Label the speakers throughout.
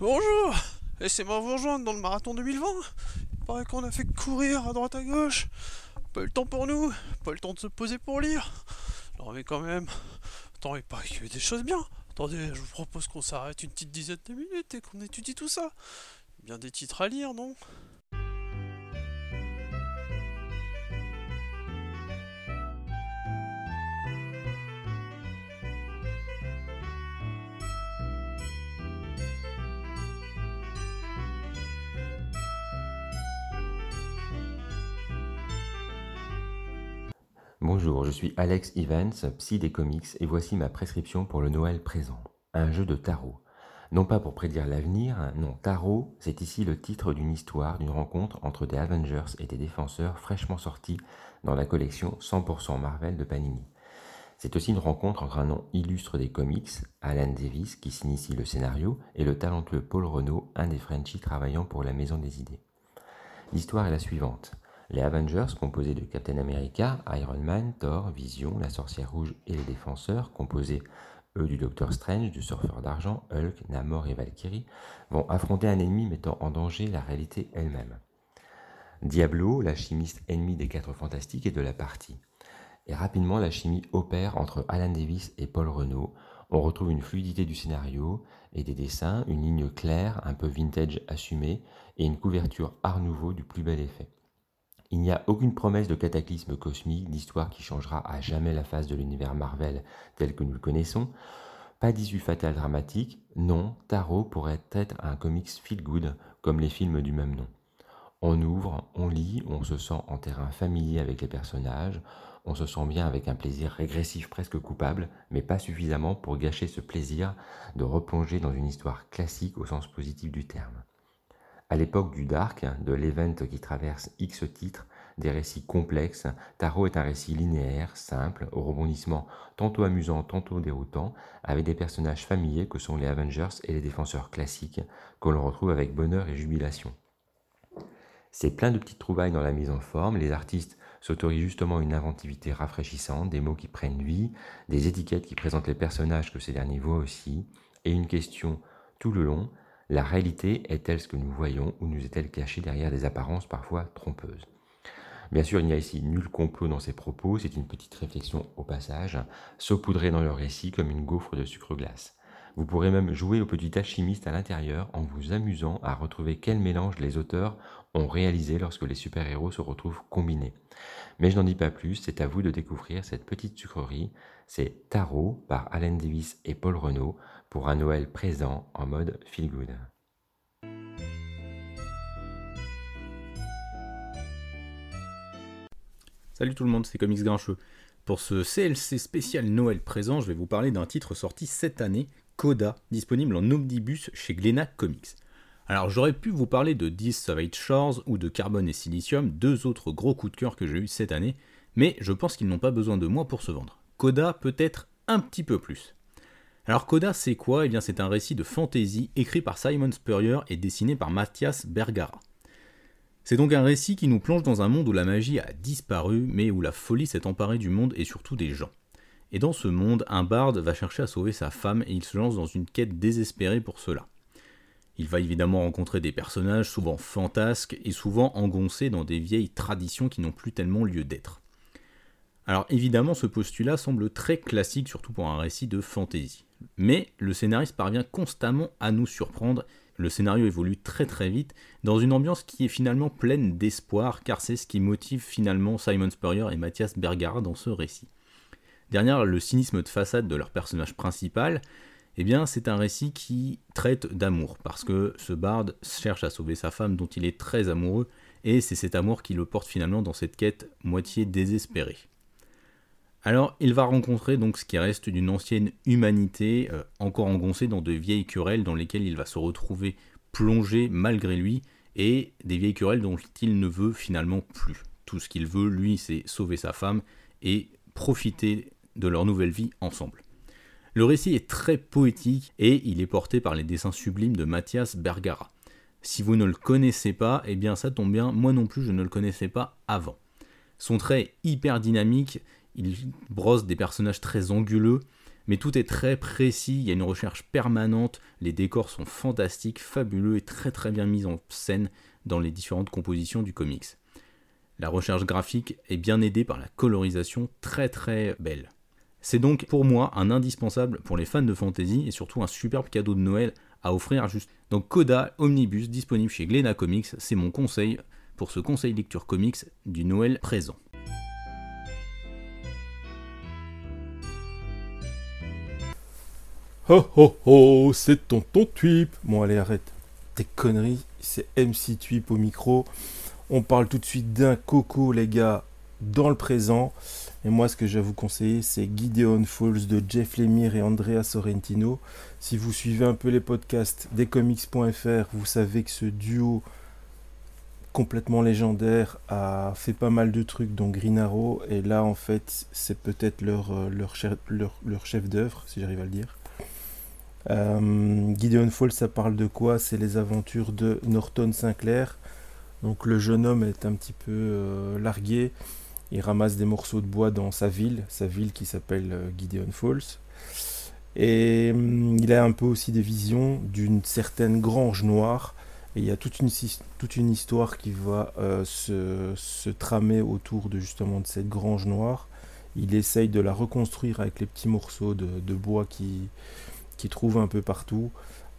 Speaker 1: Bonjour Laissez-moi vous rejoindre dans le marathon 2020 Il paraît qu'on a fait courir à droite à gauche. Pas le temps pour nous, pas le temps de se poser pour lire. Non mais quand même, attends, il paraît qu'il y des choses bien. Attendez, je vous propose qu'on s'arrête une petite dizaine de minutes et qu'on étudie tout ça. Bien des titres à lire, non?
Speaker 2: Bonjour, je suis Alex Evans, psy des comics, et voici ma prescription pour le Noël présent. Un jeu de tarot. Non pas pour prédire l'avenir, non, tarot, c'est ici le titre d'une histoire, d'une rencontre entre des Avengers et des défenseurs fraîchement sortis dans la collection 100% Marvel de Panini. C'est aussi une rencontre entre un nom illustre des comics, Alan Davis, qui s'initie le scénario, et le talentueux Paul Renault, un des Frenchies travaillant pour la Maison des Idées. L'histoire est la suivante. Les Avengers, composés de Captain America, Iron Man, Thor, Vision, la Sorcière Rouge et les Défenseurs, composés eux du Docteur Strange, du Surfeur d'Argent, Hulk, Namor et Valkyrie, vont affronter un ennemi mettant en danger la réalité elle-même. Diablo, la chimiste ennemie des Quatre Fantastiques, est de la partie. Et rapidement, la chimie opère entre Alan Davis et Paul Renault. On retrouve une fluidité du scénario et des dessins, une ligne claire, un peu vintage assumée, et une couverture art nouveau du plus bel effet. Il n'y a aucune promesse de cataclysme cosmique, d'histoire qui changera à jamais la face de l'univers Marvel tel que nous le connaissons. Pas d'issue fatale dramatique, non, Tarot pourrait être un comics feel good, comme les films du même nom. On ouvre, on lit, on se sent en terrain familier avec les personnages, on se sent bien avec un plaisir régressif presque coupable, mais pas suffisamment pour gâcher ce plaisir de replonger dans une histoire classique au sens positif du terme. À l'époque du Dark, de l'event qui traverse X titres, des récits complexes, Tarot est un récit linéaire, simple, au rebondissement tantôt amusant, tantôt déroutant, avec des personnages familiers que sont les Avengers et les défenseurs classiques, que l'on retrouve avec bonheur et jubilation. C'est plein de petites trouvailles dans la mise en forme, les artistes s'autorisent justement une inventivité rafraîchissante, des mots qui prennent vie, des étiquettes qui présentent les personnages que ces derniers voient aussi, et une question tout le long, la réalité est-elle ce que nous voyons ou nous est-elle cachée derrière des apparences parfois trompeuses Bien sûr, il n'y a ici nul complot dans ces propos, c'est une petite réflexion au passage, saupoudrée dans le récit comme une gaufre de sucre glace. Vous pourrez même jouer au petit alchimiste à l'intérieur en vous amusant à retrouver quel mélange les auteurs ont réalisé lorsque les super-héros se retrouvent combinés. Mais je n'en dis pas plus, c'est à vous de découvrir cette petite sucrerie. C'est Tarot par Alan Davis et Paul Renault pour un Noël présent en mode feel good.
Speaker 3: Salut tout le monde, c'est Comics Grincheux. Pour ce CLC spécial Noël présent, je vais vous parler d'un titre sorti cette année, Coda, disponible en omnibus chez Glénat Comics. Alors j'aurais pu vous parler de 10 Savage Shores ou de Carbone et Silicium, deux autres gros coups de cœur que j'ai eu cette année, mais je pense qu'ils n'ont pas besoin de moi pour se vendre. Coda peut-être un petit peu plus. Alors Coda c'est quoi? Eh bien c'est un récit de fantasy écrit par Simon Spurrier et dessiné par Mathias Bergara. C'est donc un récit qui nous plonge dans un monde où la magie a disparu, mais où la folie s'est emparée du monde et surtout des gens. Et dans ce monde, un barde va chercher à sauver sa femme et il se lance dans une quête désespérée pour cela. Il va évidemment rencontrer des personnages souvent fantasques et souvent engoncés dans des vieilles traditions qui n'ont plus tellement lieu d'être. Alors évidemment, ce postulat semble très classique, surtout pour un récit de fantasy. Mais le scénariste parvient constamment à nous surprendre. Le scénario évolue très très vite dans une ambiance qui est finalement pleine d'espoir, car c'est ce qui motive finalement Simon Spurrier et Mathias Bergara dans ce récit. Derrière le cynisme de façade de leur personnage principal, eh bien c'est un récit qui traite d'amour, parce que ce barde cherche à sauver sa femme dont il est très amoureux, et c'est cet amour qui le porte finalement dans cette quête moitié désespérée. Alors, il va rencontrer donc ce qui reste d'une ancienne humanité, euh, encore engoncée dans de vieilles querelles dans lesquelles il va se retrouver plongé malgré lui, et des vieilles querelles dont il ne veut finalement plus. Tout ce qu'il veut, lui, c'est sauver sa femme et profiter de leur nouvelle vie ensemble. Le récit est très poétique et il est porté par les dessins sublimes de Mathias Bergara. Si vous ne le connaissez pas, eh bien ça tombe bien, moi non plus je ne le connaissais pas avant. Son trait est hyper dynamique, il brosse des personnages très anguleux, Mais tout est très précis, il y a une recherche permanente, les décors sont fantastiques, fabuleux et très très bien mis en scène dans les différentes compositions du comics. La recherche graphique est bien aidée par la colorisation très très belle. C'est donc pour moi un indispensable pour les fans de fantasy et surtout un superbe cadeau de Noël à offrir juste. Donc Coda Omnibus disponible chez Glena Comics, c'est mon conseil pour ce conseil lecture comics du Noël présent.
Speaker 4: Oh oh oh, c'est tonton Twip. Bon allez arrête tes conneries, c'est MC Twip au micro. On parle tout de suite d'un coco les gars dans le présent. Et moi, ce que je vais vous conseiller, c'est Gideon Falls de Jeff Lemire et Andrea Sorrentino. Si vous suivez un peu les podcasts des comics.fr, vous savez que ce duo complètement légendaire a fait pas mal de trucs, dont Green Arrow. Et là, en fait, c'est peut-être leur, euh, leur, chef, leur, chef d'œuvre, si j'arrive à le dire. Euh, Gideon Falls, ça parle de quoi? C'est les aventures de Norton Sinclair. Donc le jeune homme est un petit peu euh, largué il ramasse des morceaux de bois dans sa ville, sa ville qui s'appelle euh, Gideon Falls. Et hum, il a un peu aussi des visions d'une certaine grange noire. Et il y a toute une, toute une histoire qui va euh, se, tramer autour de justement de cette grange noire. Il essaye de la reconstruire avec les petits morceaux de, bois qu'il qui trouve un peu partout.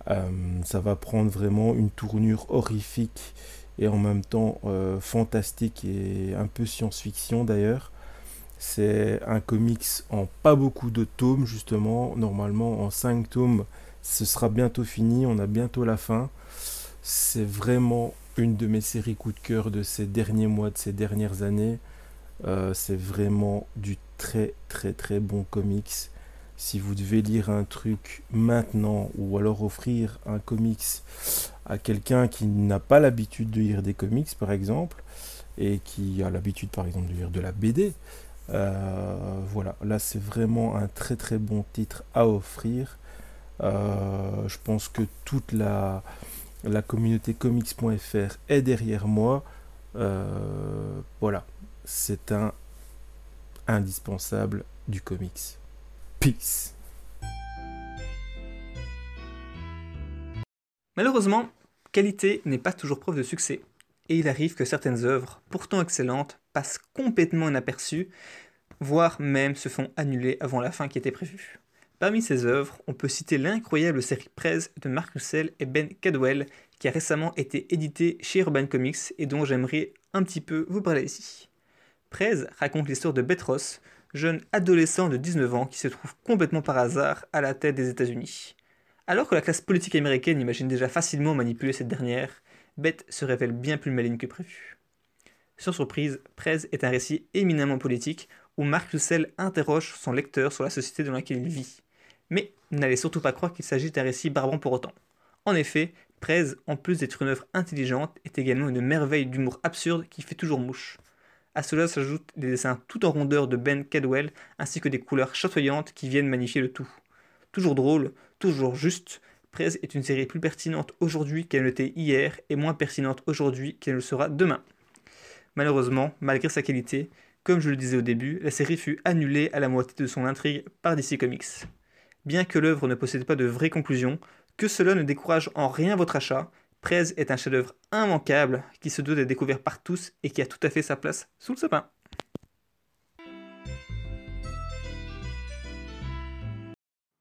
Speaker 4: Hum, ça va prendre vraiment une tournure horrifique et en même temps euh, fantastique et un peu science-fiction d'ailleurs. C'est un comics en pas beaucoup de tomes justement, normalement en 5 tomes ce sera bientôt fini, on a bientôt la fin. C'est vraiment une de mes séries coup de cœur de ces derniers mois, de ces dernières années. Euh, c'est vraiment du très très très bon comics. Si vous devez lire un truc maintenant ou alors offrir un comics à quelqu'un qui n'a pas l'habitude de lire des comics, par exemple, et qui a l'habitude, par exemple, de lire de la BD, euh, voilà, là c'est vraiment un très très bon titre à offrir. Euh, je pense que toute la, communauté comics.fr est derrière moi. Euh, voilà, c'est un indispensable du comics.
Speaker 5: Malheureusement, qualité n'est pas toujours preuve de succès, et il arrive que certaines œuvres, pourtant excellentes, passent complètement inaperçues, voire même se font annuler avant la fin qui était prévue. Parmi ces œuvres, on peut citer l'incroyable série Prez de Mark Russell et Ben Cadwell, qui a récemment été édité chez Urban Comics et dont j'aimerais un petit peu vous parler ici. Prez raconte l'histoire de Betros, jeune adolescent de 19 ans qui se trouve complètement par hasard à la tête des États-Unis. Alors que la classe politique américaine imagine déjà facilement manipuler cette dernière, Beth se révèle bien plus maligne que prévu. Sans surprise, Prez est un récit éminemment politique où Mark Russell interroge son lecteur sur la société dans laquelle il vit. Mais n'allez surtout pas croire qu'il s'agit d'un récit barbant pour autant. En effet, Prez, en plus d'être une œuvre intelligente, est également une merveille d'humour absurde qui fait toujours mouche. À cela s'ajoutent des dessins tout en rondeur de Ben Cadwell ainsi que des couleurs chatoyantes qui viennent magnifier le tout. Toujours drôle, toujours juste, Prez est une série plus pertinente aujourd'hui qu'elle l'était hier et moins pertinente aujourd'hui qu'elle le sera demain. Malheureusement, malgré sa qualité, comme je le disais au début, la série fut annulée à la moitié de son intrigue par DC Comics. Bien que l'œuvre ne possède pas de vraies conclusions, que cela ne décourage en rien votre achat, Prez est un chef-d'œuvre immanquable qui se doit d'être découvert par tous et qui a tout à fait sa place sous le sapin.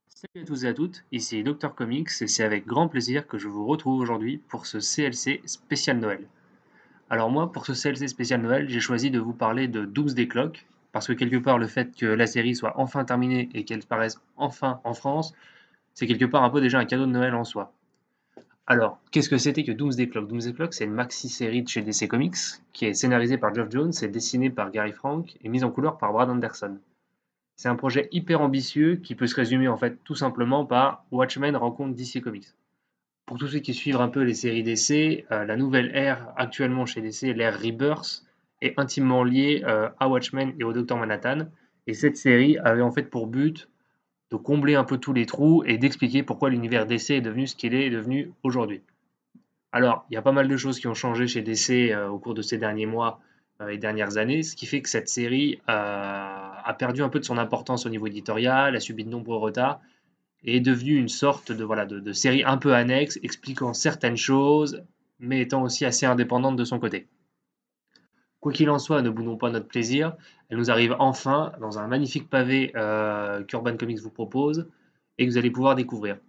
Speaker 6: Salut à tous et à toutes, ici Dr Comics et c'est avec grand plaisir que je vous retrouve aujourd'hui pour ce CLC spécial Noël. Alors moi, pour ce CLC spécial Noël, j'ai choisi de vous parler de Doomsday Clock, parce que quelque part le fait que la série soit enfin terminée et qu'elle paraisse enfin en France, c'est quelque part un peu déjà un cadeau de Noël en soi. Alors, qu'est-ce que c'était que Doomsday Clock? Doomsday Clock, c'est une maxi-série de chez DC Comics, qui est scénarisée par Geoff Jones et dessinée par Gary Frank et mise en couleur par Brad Anderson. C'est un projet hyper ambitieux qui peut se résumer en fait tout simplement par Watchmen rencontre DC Comics. Pour tous ceux qui suivent un peu les séries DC, euh, la nouvelle ère actuellement chez DC, l'ère Rebirth, est intimement liée euh, à Watchmen et au Docteur Manhattan. Et cette série avait en fait pour but de combler un peu tous les trous et d'expliquer pourquoi l'univers DC est devenu ce qu'il est devenu aujourd'hui. Alors, il y a pas mal de choses qui ont changé chez DC euh, au cours de ces derniers mois les dernières années, ce qui fait que cette série a perdu un peu de son importance au niveau éditorial, a subi de nombreux retards et est devenue une sorte de, série un peu annexe, expliquant certaines choses, mais étant aussi assez indépendante de son côté. Quoi qu'il en soit, ne boudons pas notre plaisir. Elle nous arrive enfin dans un magnifique pavé euh, qu'Urban Comics vous propose et que vous allez pouvoir découvrir.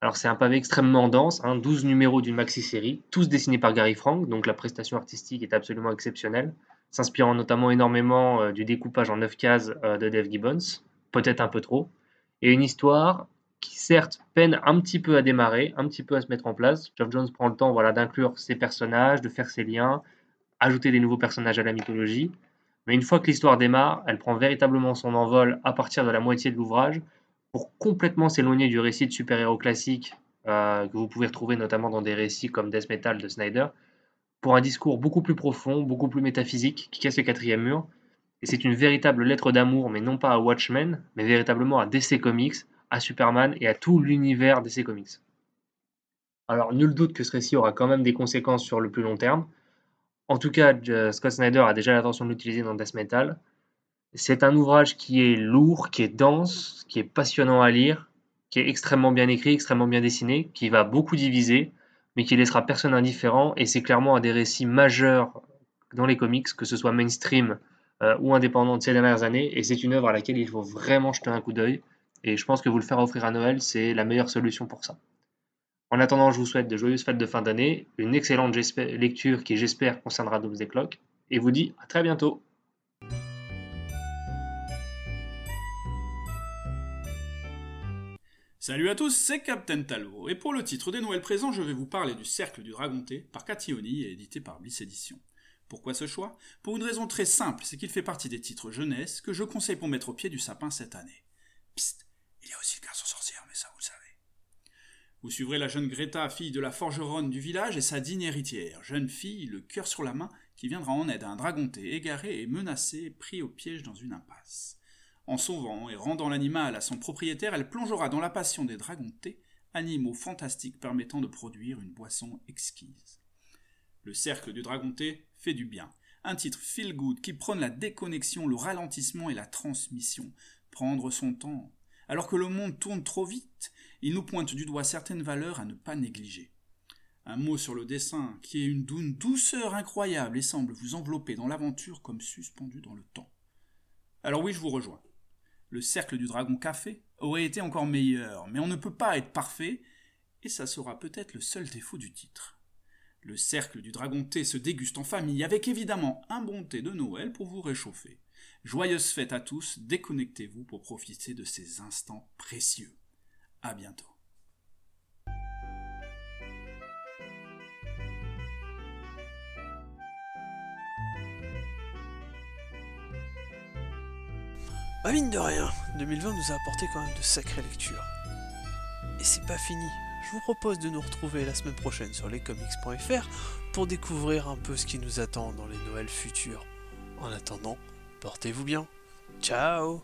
Speaker 6: Alors c'est un pavé extrêmement dense, 12 hein, numéros d'une maxi-série, tous dessinés par Gary Frank, donc la prestation artistique est absolument exceptionnelle, s'inspirant notamment énormément euh, du découpage en 9 cases euh, de Dave Gibbons, peut-être un peu trop, et une histoire qui certes peine un petit peu à démarrer, un petit peu à se mettre en place. Geoff Jones prend le temps voilà, d'inclure ses personnages, de faire ses liens, ajouter des nouveaux personnages à la mythologie, mais une fois que l'histoire démarre, elle prend véritablement son envol à partir de la moitié de l'ouvrage, pour complètement s'éloigner du récit de super-héros classique euh, que vous pouvez retrouver notamment dans des récits comme Death Metal de Snyder, pour un discours beaucoup plus profond, beaucoup plus métaphysique, qui casse le quatrième mur. Et c'est une véritable lettre d'amour, mais non pas à Watchmen, mais véritablement à DC Comics, à Superman et à tout l'univers DC Comics. Alors, nul doute que ce récit aura quand même des conséquences sur le plus long terme. En tout cas, Scott Snyder a déjà l'intention de l'utiliser dans Death Metal, c'est un ouvrage qui est lourd, qui est dense, qui est passionnant à lire, qui est extrêmement bien écrit, extrêmement bien dessiné, qui va beaucoup diviser, mais qui laissera personne indifférent. Et c'est clairement un des récits majeurs dans les comics, que ce soit mainstream euh, ou indépendant de ces dernières années. Et c'est une œuvre à laquelle il faut vraiment jeter un coup d'œil. Et je pense que vous le faire offrir à Noël, c'est la meilleure solution pour ça. En attendant, je vous souhaite de joyeuses fêtes de fin d'année, une excellente lecture qui, j'espère, concernera Doomsday Clock, et vous dis à très bientôt.
Speaker 7: Salut à tous, c'est Captain Talbot, et pour le titre des Noëls présents, je vais vous parler du Cercle du Dragonté par Cathy et édité par Bliss Edition. Pourquoi ce choix? Pour une raison très simple, c'est qu'il fait partie des titres jeunesse que je conseille pour mettre au pied du sapin cette année. Psst, il y a aussi le garçon sorcière, mais ça vous le savez. Vous suivrez la jeune Greta, fille de la forgeronne du village, et sa digne héritière, jeune fille, le cœur sur la main, qui viendra en aide à un dragonté égaré et menacé, pris au piège dans une impasse. En sauvant et rendant l'animal à son propriétaire, elle plongera dans la passion des thé, animaux fantastiques permettant de produire une boisson exquise. Le cercle du thé fait du bien. Un titre feel good qui prône la déconnexion, le ralentissement et la transmission. Prendre son temps. Alors que le monde tourne trop vite, il nous pointe du doigt certaines valeurs à ne pas négliger. Un mot sur le dessin qui est une douceur incroyable et semble vous envelopper dans l'aventure comme suspendu dans le temps. Alors oui, je vous rejoins le cercle du dragon café aurait été encore meilleur, mais on ne peut pas être parfait, et ça sera peut-être le seul défaut du titre. Le cercle du dragon thé se déguste en famille, avec évidemment un bon thé de Noël pour vous réchauffer. Joyeuses fêtes à tous, déconnectez-vous pour profiter de ces instants précieux. À bientôt.
Speaker 1: Bah mine de rien, 2020 nous a apporté quand même de sacrées lectures. Et c'est pas fini. Je vous propose de nous retrouver la semaine prochaine sur lescomics.fr pour découvrir un peu ce qui nous attend dans les Noëls futurs. En attendant, portez-vous bien. Ciao